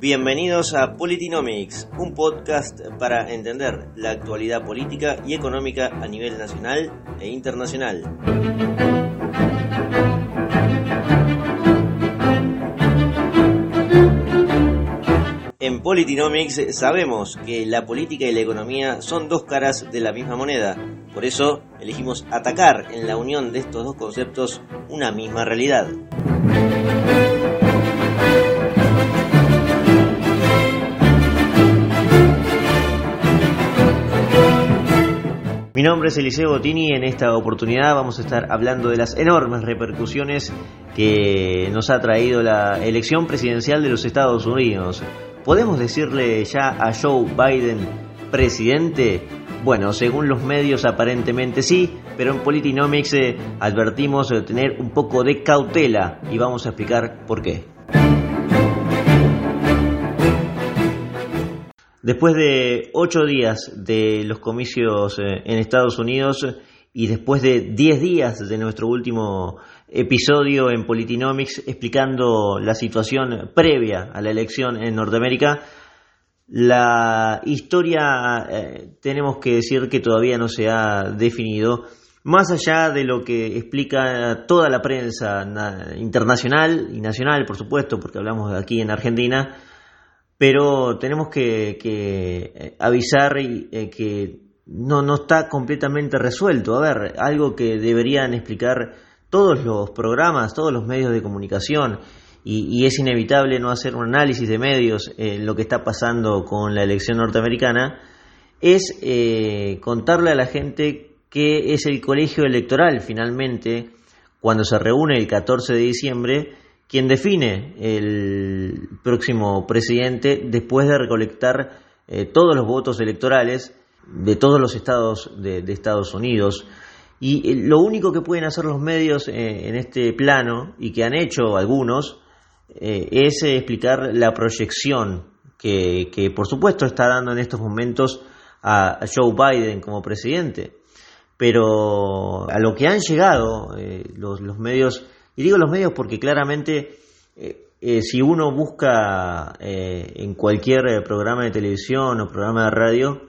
Bienvenidos a Politinomics, un podcast para entender la actualidad política y económica a nivel nacional e internacional. En Politinomics sabemos que la política y la economía son dos caras de la misma moneda, por eso elegimos atacar en la unión de estos dos conceptos una misma realidad. Mi nombre es Eliseo Bottini y en esta oportunidad vamos a estar hablando de las enormes repercusiones que nos ha traído la elección presidencial de los Estados Unidos. ¿Podemos decirle ya a Joe Biden presidente? Bueno, según los medios aparentemente sí, pero en Politinomics eh, advertimos de tener un poco de cautela y vamos a explicar por qué. Después de ocho días de los comicios eh, en Estados Unidos y después de diez días de nuestro último episodio en Politinomics explicando la situación previa a la elección en Norteamérica, la historia eh, tenemos que decir que todavía no se ha definido, más allá de lo que explica toda la prensa internacional y nacional, por supuesto, porque hablamos aquí en Argentina, pero tenemos que, eh, avisar eh, que no, no está completamente resuelto. A ver, algo que deberían explicar todos los programas, todos los medios de comunicación, y, es inevitable no hacer un análisis de medios en lo que está pasando con la elección norteamericana, es eh, contarle a la gente que es el colegio electoral finalmente, cuando se reúne el 14 de diciembre, quien define el próximo presidente después de recolectar eh, todos los votos electorales de todos los estados de, Estados Unidos. Y eh, lo único que pueden hacer los medios eh, en este plano, y que han hecho algunos, es explicar la proyección que, por supuesto está dando en estos momentos a, Joe Biden como presidente. Pero a lo que han llegado los, los medios y digo los medios porque claramente eh, eh, si uno busca eh, en cualquier programa de televisión o programa de radio,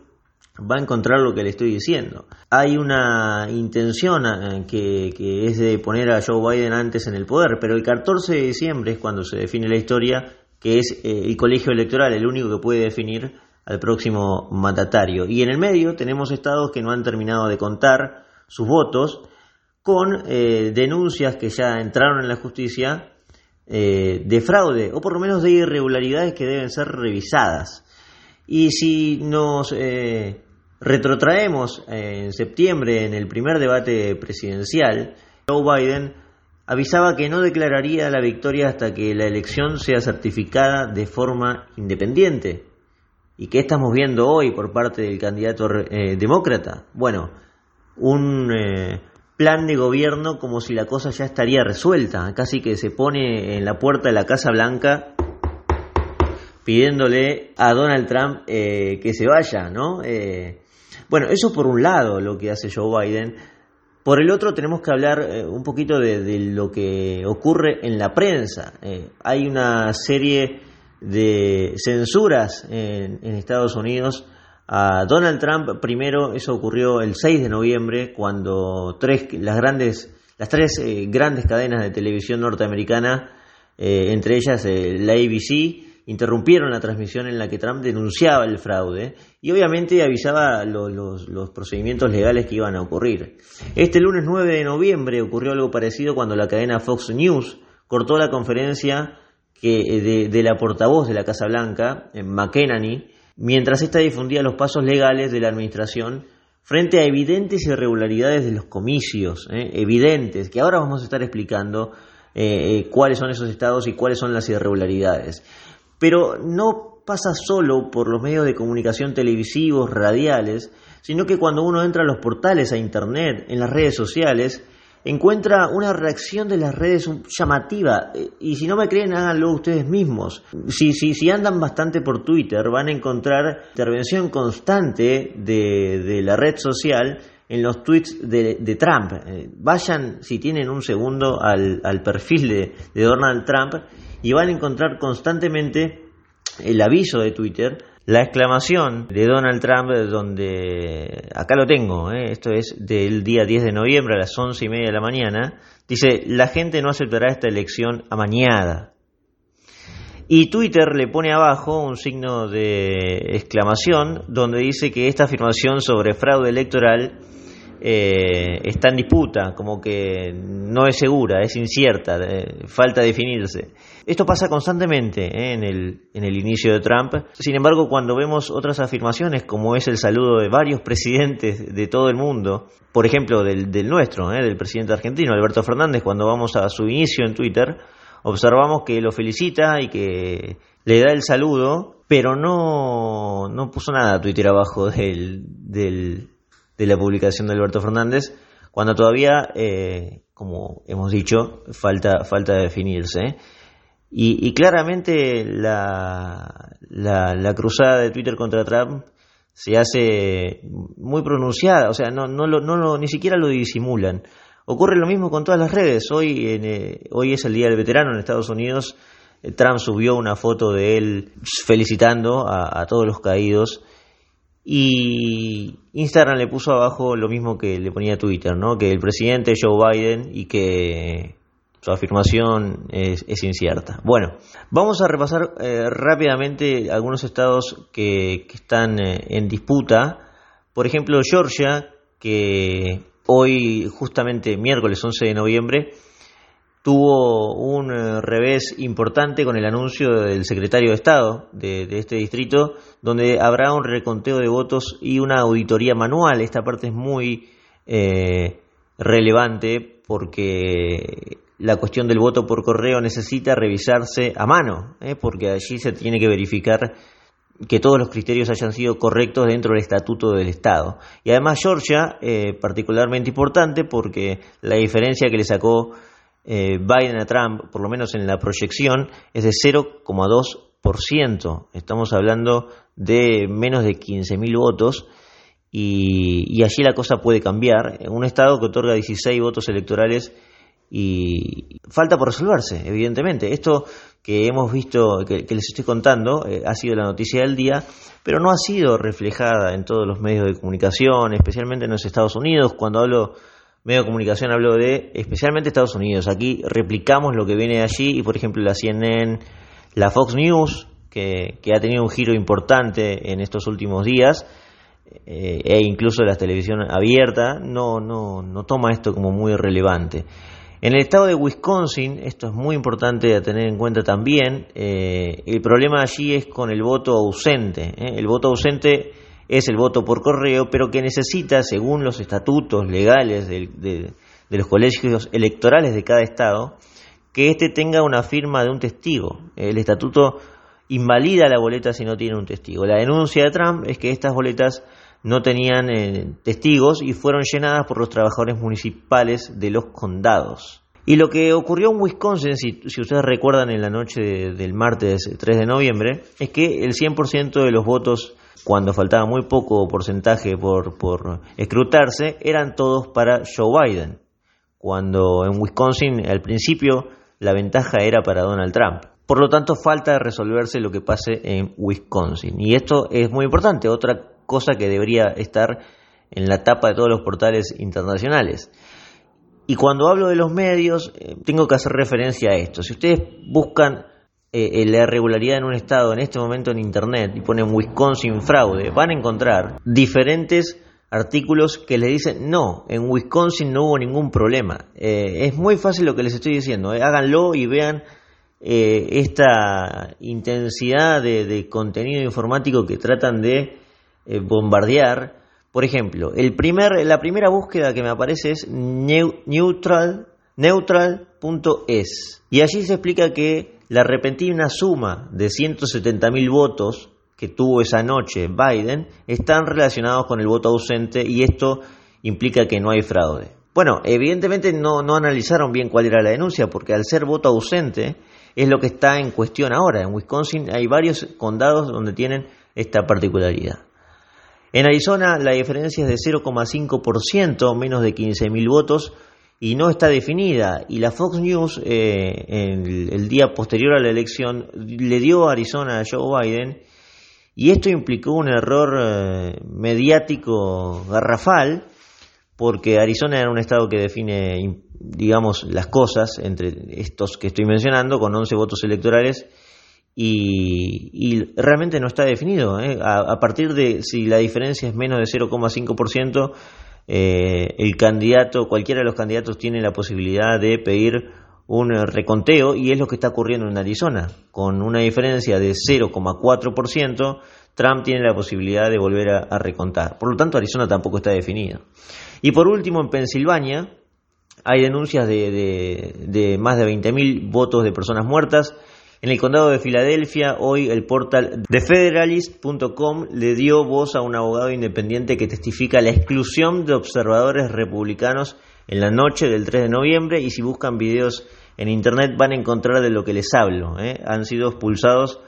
va a encontrar lo que le estoy diciendo. Hay una intención que, es de poner a Joe Biden antes en el poder, pero el 14 de diciembre es cuando se define la historia, que es el colegio electoral el único que puede definir al próximo mandatario. Y en el medio tenemos estados que no han terminado de contar sus votos con eh, denuncias que ya entraron en la justicia eh, de fraude o por lo menos de irregularidades que deben ser revisadas. Y si nos eh, retrotraemos en septiembre en el primer debate presidencial, Joe Biden avisaba que no declararía la victoria hasta que la elección sea certificada de forma independiente. ¿Y qué estamos viendo hoy por parte del candidato demócrata? Bueno, un plan de gobierno como si la cosa ya estaría resuelta, casi que se pone en la puerta de la Casa Blanca pidiéndole a Donald Trump eh, que se vaya, ¿no? Eh, bueno, eso por un lado lo que hace Joe Biden. Por el otro tenemos que hablar eh, un poquito de, lo que ocurre en la prensa. hay una serie de censuras en, en Estados Unidos a Donald Trump. Primero, eso ocurrió el 6 de noviembre, cuando tres, las, grandes, las tres eh, grandes cadenas de televisión norteamericana, eh, entre ellas eh, la ABC, interrumpieron la transmisión en la que Trump denunciaba el fraude y obviamente avisaba los, los, procedimientos legales que iban a ocurrir. Este lunes 9 de noviembre ocurrió algo parecido cuando la cadena Fox News cortó la conferencia que, de, de la portavoz de la Casa Blanca, McEnany, mientras ésta difundía los pasos legales de la administración frente a evidentes irregularidades de los comicios, ¿eh? evidentes, que ahora vamos a estar explicando eh, eh, cuáles son esos estados y cuáles son las irregularidades. Pero no pasa solo por los medios de comunicación televisivos, radiales, sino que cuando uno entra a los portales, a Internet, en las redes sociales, encuentra una reacción de las redes llamativa. Eh, y si no me creen, háganlo ustedes mismos. Si, si, si andan bastante por Twitter, van a encontrar intervención constante de, la red social en los tweets de, Trump. Eh, vayan, si tienen un segundo, al, perfil de, Donald Trump y van a encontrar constantemente el aviso de Twitter, la exclamación de Donald Trump, donde acá lo tengo, ¿eh? esto es del día 10 de noviembre a las once y media de la mañana, dice, la gente no aceptará esta elección amañada. Y Twitter le pone abajo un signo de exclamación donde dice que esta afirmación sobre fraude electoral eh, está en disputa, como que no es segura, es incierta, eh, falta definirse. Esto pasa constantemente eh, en, el, en el inicio de Trump. Sin embargo, cuando vemos otras afirmaciones, como es el saludo de varios presidentes de todo el mundo, por ejemplo, del, del nuestro, del presidente argentino, Alberto Fernández, cuando vamos a su inicio en Twitter, observamos que lo felicita y que le da el saludo, pero no, no puso nada a Twitter abajo del, del de la publicación de Alberto Fernández, cuando todavía, eh, como hemos dicho, falta, falta definirse. Y, claramente la, la, cruzada de Twitter contra Trump se hace muy pronunciada, o sea, no, no, lo, no ni siquiera lo disimulan. Ocurre lo mismo con todas las redes. Hoy, eh, hoy es el Día del Veterano en Estados Unidos. Eh, Trump subió una foto de él felicitando a todos los caídos y Instagram le puso abajo lo mismo que le ponía Twitter, ¿no? Que el presidente Joe Biden y que su afirmación es, incierta. Bueno, vamos a repasar eh, rápidamente algunos estados que, están eh, en disputa. Por ejemplo, Georgia, que hoy, justamente miércoles 11 de noviembre, tuvo un eh, revés importante con el anuncio del secretario de Estado de, este distrito, donde habrá un reconteo de votos y una auditoría manual. Esta parte es muy relevante porque la cuestión del voto por correo necesita revisarse a mano, ¿eh? porque allí se tiene que verificar que todos los criterios hayan sido correctos dentro del estatuto del Estado. Y además Georgia, particularmente importante porque la diferencia que le sacó eh, Biden a Trump, por lo menos en la proyección, es de 0,2%. Estamos hablando de menos de 15.000 votos y, allí la cosa puede cambiar. Un Estado que otorga 16 votos electorales y falta por resolverse, evidentemente. Esto que hemos visto, que, les estoy contando, eh, ha sido la noticia del día, pero no ha sido reflejada en todos los medios de comunicación, especialmente en los Estados Unidos. Cuando hablo medio de comunicación habló de especialmente Estados Unidos. Aquí replicamos lo que viene de allí y por ejemplo la CNN, la Fox News, que, ha tenido un giro importante en estos últimos días, eh, e incluso la televisión abierta, no, no, no toma esto como muy relevante. En el estado de Wisconsin, esto es muy importante a tener en cuenta también, eh, el problema allí es con el voto ausente. ¿eh? El voto ausente es el voto por correo, pero que necesita, según los estatutos legales de, los colegios electorales de cada estado, que éste tenga una firma de un testigo. El estatuto invalida la boleta si no tiene un testigo. La denuncia de Trump es que estas boletas no tenían eh, testigos y fueron llenadas por los trabajadores municipales de los condados. Y lo que ocurrió en Wisconsin, si, ustedes recuerdan en la noche del martes 3 de noviembre, es que el 100% de los votos cuando faltaba muy poco porcentaje por, por escrutarse, eran todos para Joe Biden, cuando en Wisconsin al principio la ventaja era para Donald Trump. Por lo tanto, falta resolverse lo que pase en Wisconsin. Y esto es muy importante, otra cosa que debería estar en la tapa de todos los portales internacionales. Y cuando hablo de los medios, eh, tengo que hacer referencia a esto. Si ustedes buscan eh, la irregularidad en un estado en este momento en internet y ponen Wisconsin fraude, van a encontrar diferentes artículos que les dicen no, en Wisconsin no hubo ningún problema. Eh, es muy fácil lo que les estoy diciendo, eh, háganlo y vean esta intensidad de, contenido informático que tratan de bombardear. Por ejemplo, el primer, la primera búsqueda que me aparece es neutral, neutral.es y allí se explica que la repentina suma de 170.000 votos que tuvo esa noche Biden están relacionados con el voto ausente y esto implica que no hay fraude. Bueno, evidentemente no, no analizaron bien cuál era la denuncia porque al ser voto ausente es lo que está en cuestión ahora. En Wisconsin hay varios condados donde tienen esta particularidad. En Arizona la diferencia es de 0,5%, menos de 15.000 votos, y no está definida. Y la Fox News, eh, el, día posterior a la elección, le dio a Arizona a Joe Biden y esto implicó un error eh, mediático garrafal porque Arizona era un estado que define, digamos, las cosas entre estos que estoy mencionando, con 11 votos electorales, y, realmente no está definido. ¿eh? A, partir de si la diferencia es menos de 0,5%, eh, el candidato, cualquiera de los candidatos tiene la posibilidad de pedir un reconteo y es lo que está ocurriendo en Arizona. Con una diferencia de 0,4%, Trump tiene la posibilidad de volver a, recontar. Por lo tanto, Arizona tampoco está definido. Y por último, en Pensilvania hay denuncias de, más de 20.000 votos de personas muertas. En el condado de Filadelfia, hoy el portal TheFederalist.com le dio voz a un abogado independiente que testifica la exclusión de observadores republicanos en la noche del 3 de noviembre y si buscan videos en internet van a encontrar de lo que les hablo. ¿eh? Han sido expulsados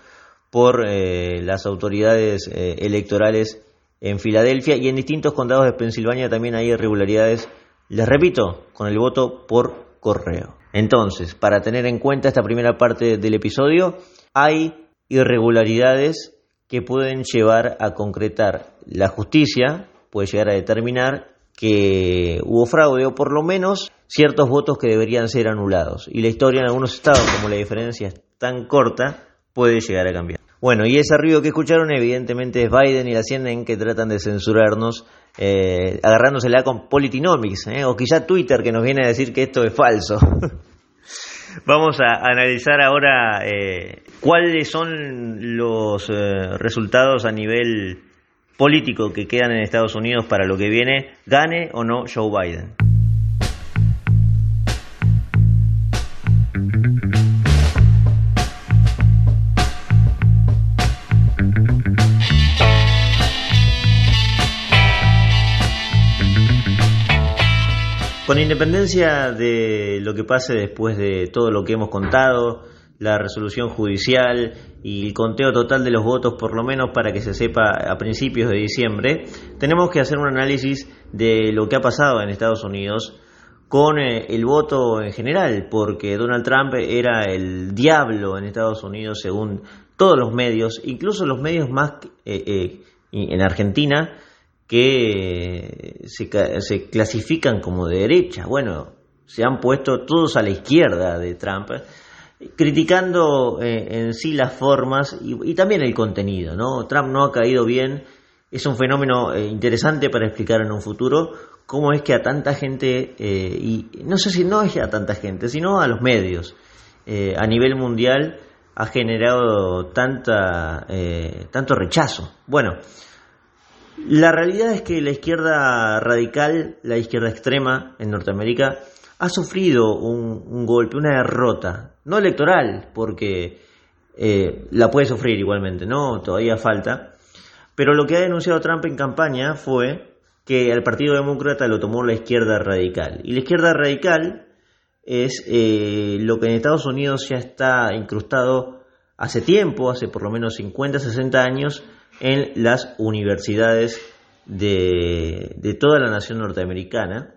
por eh, las autoridades eh, electorales en Filadelfia y en distintos condados de Pensilvania también hay irregularidades, les repito, con el voto por correo. Entonces, para tener en cuenta esta primera parte del episodio, hay irregularidades que pueden llevar a concretar la justicia, puede llegar a determinar que hubo fraude o por lo menos ciertos votos que deberían ser anulados. Y la historia en algunos estados, como la diferencia es tan corta, puede llegar a cambiar. Bueno, y ese ruido que escucharon evidentemente es Biden y la CNN que tratan de censurarnos, eh, agarrándosela con Politinomics, eh, o quizá Twitter que nos viene a decir que esto es falso. Vamos a analizar ahora eh, cuáles son los eh, resultados a nivel político que quedan en Estados Unidos para lo que viene, gane o no Joe Biden. Con independencia de lo que pase después de todo lo que hemos contado, la resolución judicial y el conteo total de los votos, por lo menos para que se sepa a principios de diciembre, tenemos que hacer un análisis de lo que ha pasado en Estados Unidos con eh, el voto en general, porque Donald Trump era el diablo en Estados Unidos según todos los medios, incluso los medios más eh, eh, en Argentina, que se, clasifican como de derecha. Bueno, se han puesto todos a la izquierda de Trump, criticando eh, en sí las formas y, también el contenido. ¿no? Trump no ha caído bien, es un fenómeno eh, interesante para explicar en un futuro cómo es que a tanta gente, eh, y no sé si no es a tanta gente, sino a los medios, a nivel mundial, ha generado tanta, tanto rechazo. Bueno, la realidad es que la izquierda radical, la izquierda extrema en Norteamérica, ha sufrido un, golpe, una derrota, no electoral, porque eh, la puede sufrir igualmente, ¿no? Todavía falta. Pero lo que ha denunciado Trump en campaña fue que al Partido Demócrata lo tomó la izquierda radical. Y la izquierda radical es eh, lo que en Estados Unidos ya está incrustado hace tiempo, hace por lo menos 50, 60 años, en las universidades de, toda la nación norteamericana.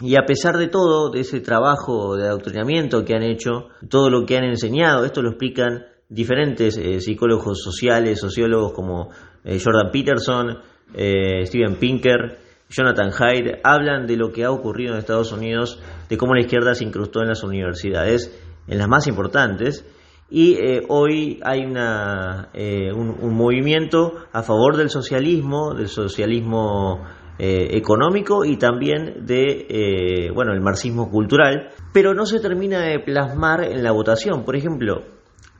Y a pesar de todo, de ese trabajo de adoctrinamiento que han hecho, todo lo que han enseñado, esto lo explican diferentes eh, psicólogos sociales, sociólogos como eh, Jordan Peterson, eh, Steven Pinker, Jonathan Hyde, hablan de lo que ha ocurrido en Estados Unidos, de cómo la izquierda se incrustó en las universidades, en las más importantes, y eh, hoy hay una, eh, un, movimiento a favor del socialismo, del socialismo eh, económico y también de bueno el marxismo cultural, pero no se termina de plasmar en la votación. Por ejemplo,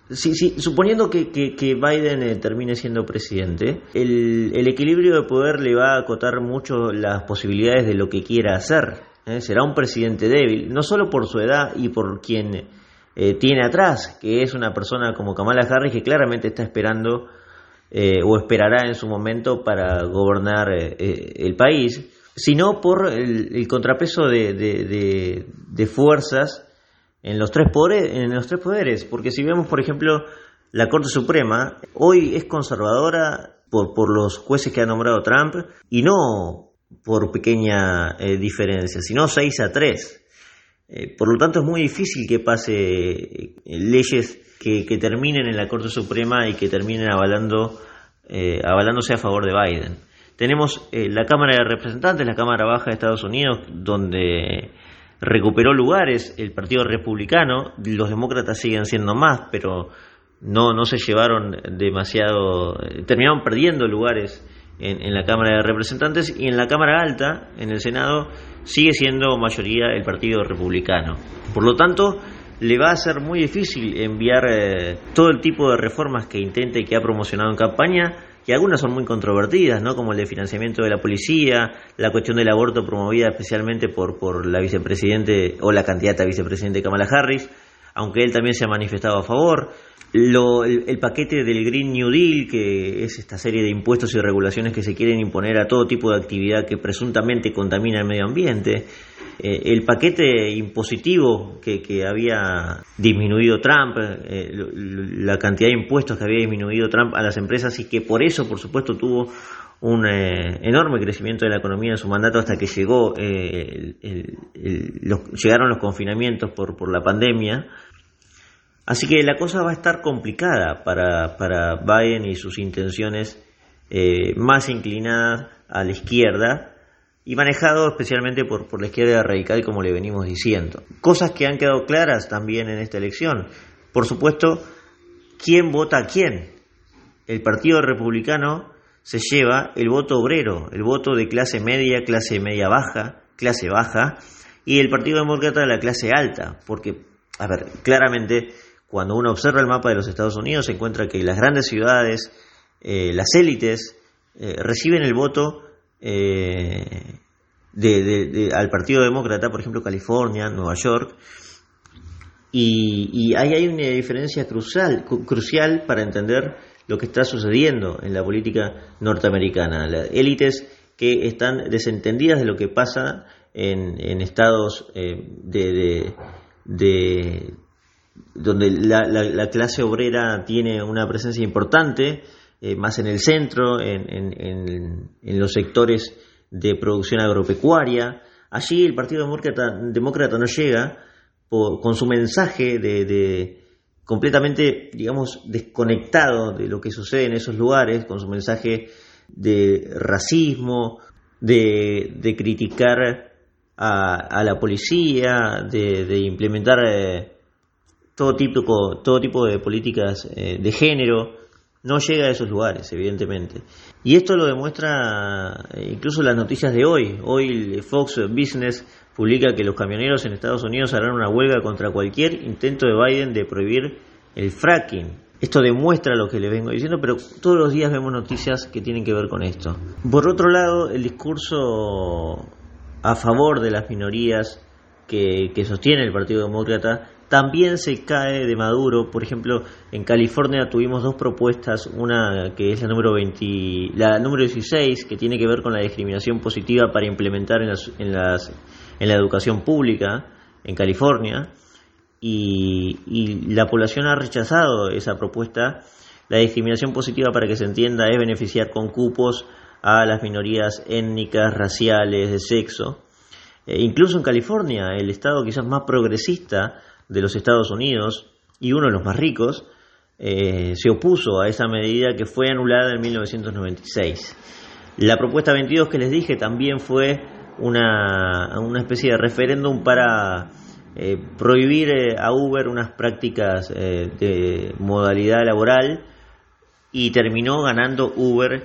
si, suponiendo que, que, Biden termine siendo presidente, el, el, equilibrio de poder le va a acotar mucho las posibilidades de lo que quiera hacer. Será un presidente débil, no solo por su edad y por quien eh, tiene atrás, que es una persona como Kamala Harris que claramente está esperando eh, o esperará en su momento para gobernar eh, el país, sino por el, contrapeso de, fuerzas en los, tres poderes, en los tres poderes. Porque si vemos, por ejemplo, la Corte Suprema, hoy es conservadora por, por los jueces que ha nombrado Trump y no por pequeña diferencia, sino 6 a 3. Eh, por lo tanto, es muy difícil que pase eh, leyes que, terminen en la Corte Suprema y que terminen avalando, eh, avalándose a favor de Biden. Tenemos la Cámara de Representantes, la Cámara Baja de Estados Unidos, donde recuperó lugares el Partido Republicano, los demócratas siguen siendo más, pero no, no se llevaron demasiado, terminaron perdiendo lugares en, la Cámara de Representantes y en la Cámara Alta, en el Senado, sigue siendo mayoría el Partido Republicano. Por lo tanto, le va a ser muy difícil enviar eh, todo el tipo de reformas que intenta y que ha promocionado en campaña, y algunas son muy controvertidas, ¿no? como el de financiamiento de la policía, la cuestión del aborto promovida especialmente por, por la vicepresidente o la candidata vicepresidente Kamala Harris, aunque él también se ha manifestado a favor el, paquete del Green New Deal, que es esta serie de impuestos y regulaciones que se quieren imponer a todo tipo de actividad que presuntamente contamina el medio ambiente, eh, el paquete impositivo que, había disminuido Trump, eh, la cantidad de impuestos que había disminuido Trump a las empresas y que por eso, por supuesto, tuvo un eh, enorme crecimiento de la economía en su mandato hasta que llegó llegaron los confinamientos por, por la pandemia Así que la cosa va a estar complicada para, para Biden y sus intenciones eh, más inclinadas a la izquierda y manejado especialmente por, por la izquierda radical, como le venimos diciendo. Cosas que han quedado claras también en esta elección. Por supuesto, ¿quién vota a quién? El Partido Republicano se lleva el voto obrero, el voto de clase media, clase media baja, clase baja, y el Partido Demócrata la clase alta, porque, a ver, claramente cuando uno observa el mapa de los Estados Unidos, se encuentra que las grandes ciudades, eh, las élites, eh, reciben el voto eh, al Partido Demócrata, por ejemplo, California, Nueva York, y, ahí hay una diferencia crucial, crucial para entender lo que está sucediendo en la política norteamericana. Las élites que están desentendidas de lo que pasa en, estados de, donde la, clase obrera tiene una presencia importante, eh, más en el centro, en, los sectores de producción agropecuaria. Allí el Partido Demócrata, no llega con su mensaje de, completamente, digamos, desconectado de lo que sucede en esos lugares, con su mensaje de racismo, de, criticar a, la policía, de, implementar... Eh, todo tipo, todo tipo de políticas eh, de género, no llega a esos lugares, evidentemente. Y esto lo demuestra eh, incluso las noticias de hoy. Hoy Fox Business publica que los camioneros en Estados Unidos harán una huelga contra cualquier intento de Biden de prohibir el fracking. Esto demuestra lo que le vengo diciendo, pero todos los días vemos noticias que tienen que ver con esto. Por otro lado, el discurso a favor de las minorías que sostiene el Partido Demócrata también se cae de Maduro. Por ejemplo, en California tuvimos dos propuestas, una que es la número 20, la número 16, que tiene que ver con la discriminación positiva para implementar en, en, las, en la educación pública en California, y, la población ha rechazado esa propuesta. La discriminación positiva, para que se entienda, es beneficiar con cupos a las minorías étnicas, raciales, de sexo. E incluso en California, el estado quizás más progresista, de los Estados Unidos y uno de los más ricos, eh, se opuso a esa medida que fue anulada en 1996. La propuesta 22 que les dije también fue una, una especie de referéndum para eh, prohibir eh, a Uber unas prácticas de modalidad laboral y terminó ganando Uber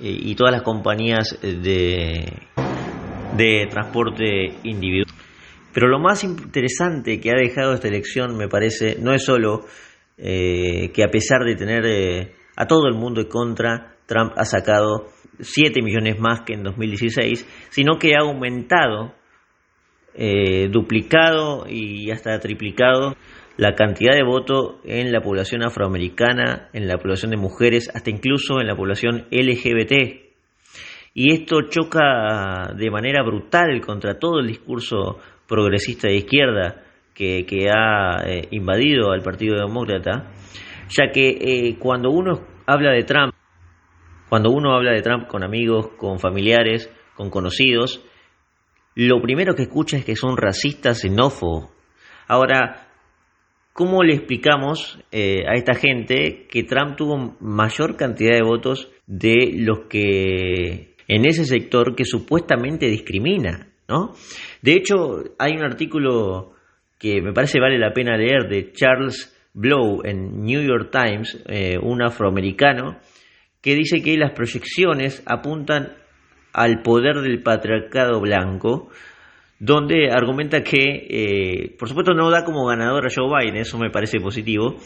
y todas las compañías de, de transporte individual. Pero lo más interesante que ha dejado esta elección, me parece, no es solo eh, que a pesar de tener eh, a todo el mundo en contra, Trump ha sacado 7 millones más que en 2016, sino que ha aumentado, eh, duplicado y hasta triplicado la cantidad de votos en la población afroamericana, en la población de mujeres, hasta incluso en la población LGBT. Y esto choca de manera brutal contra todo el discurso progresista de izquierda que, ha eh, invadido al Partido Demócrata, ya que eh, cuando uno habla de Trump, cuando uno habla de Trump con amigos, con familiares, con conocidos, lo primero que escucha es que son racistas, xenófobos. Ahora, ¿cómo le explicamos eh, a esta gente que Trump tuvo mayor cantidad de votos de los que en ese sector que supuestamente discrimina? ¿No? De hecho, hay un artículo que me parece vale la pena leer de Charles Blow en New York Times, eh, un afroamericano, que dice que las proyecciones apuntan al poder del patriarcado blanco, donde argumenta que, eh, por supuesto, no da como ganador a Joe Biden, eso me parece positivo,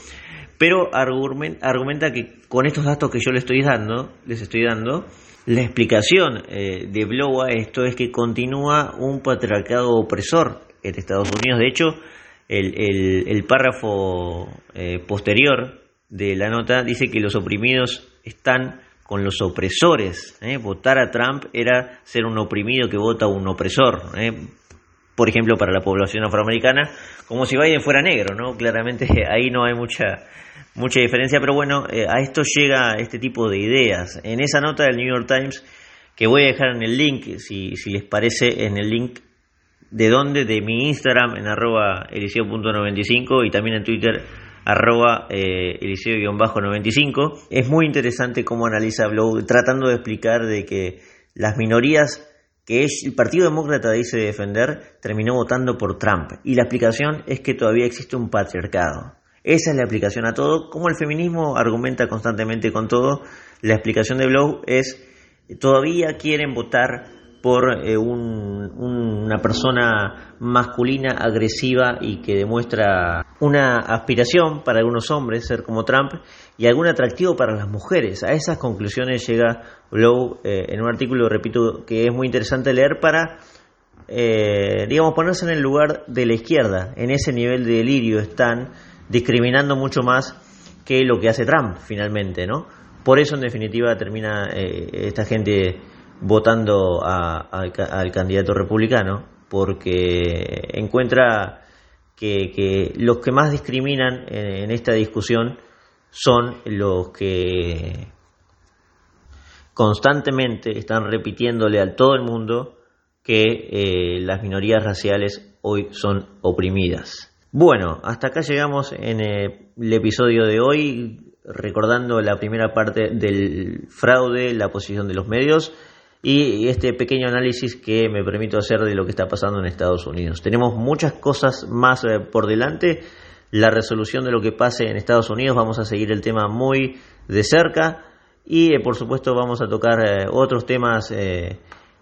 pero argumenta que con estos datos que yo les estoy dando, les estoy dando, la explicación eh, de Blow a esto es que continúa un patriarcado opresor en Estados Unidos. De hecho, el, párrafo eh, posterior de la nota dice que los oprimidos están con los opresores. ¿eh? Votar a Trump era ser un oprimido que vota a un opresor. ¿Eh? Por ejemplo, para la población afroamericana, como si Biden fuera negro, ¿no? Claramente ahí no hay mucha, mucha diferencia, pero bueno, a esto llega este tipo de ideas. En esa nota del New York Times, que voy a dejar en el link, si, si les parece, en el link de dónde, de mi Instagram en arroba eliseo.95 y también en Twitter arroba eh, eliseo-95. Es muy interesante cómo analiza Blow, tratando de explicar de que las minorías que el Partido Demócrata dice defender terminó votando por Trump. Y la explicación es que todavía existe un patriarcado. Esa es la explicación a todo. Como el feminismo argumenta constantemente con todo, la explicación de Blow es todavía quieren votar por eh, una persona masculina agresiva y que demuestra una aspiración para algunos hombres ser como Trump y algún atractivo para las mujeres. A esas conclusiones llega Blow eh, en un artículo, repito, que es muy interesante leer para, eh, digamos, ponerse en el lugar de la izquierda. En ese nivel de delirio están discriminando mucho más que lo que hace Trump finalmente, ¿no? Por eso, en definitiva, termina esta gente votando al candidato republicano porque encuentra que, los que más discriminan en, esta discusión son los que constantemente están repitiéndole a todo el mundo que eh, las minorías raciales hoy son oprimidas. Bueno, hasta acá llegamos en el episodio de hoy, recordando la primera parte del fraude, la posición de los medios y este pequeño análisis que me permito hacer de lo que está pasando en Estados Unidos. Tenemos muchas cosas más eh, por delante. La resolución de lo que pase en Estados Unidos, vamos a seguir el tema muy de cerca y eh, por supuesto vamos a tocar eh, otros temas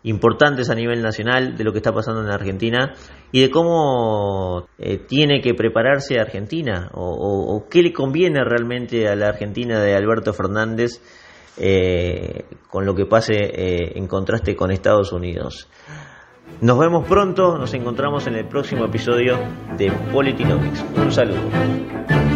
importantes a nivel nacional de lo que está pasando en Argentina y de cómo tiene que prepararse Argentina o qué le conviene realmente a la Argentina de Alberto Fernández eh, con lo que pase eh, en contraste con Estados Unidos. Nos vemos pronto, nos encontramos en el próximo episodio de Politinomics. Un saludo.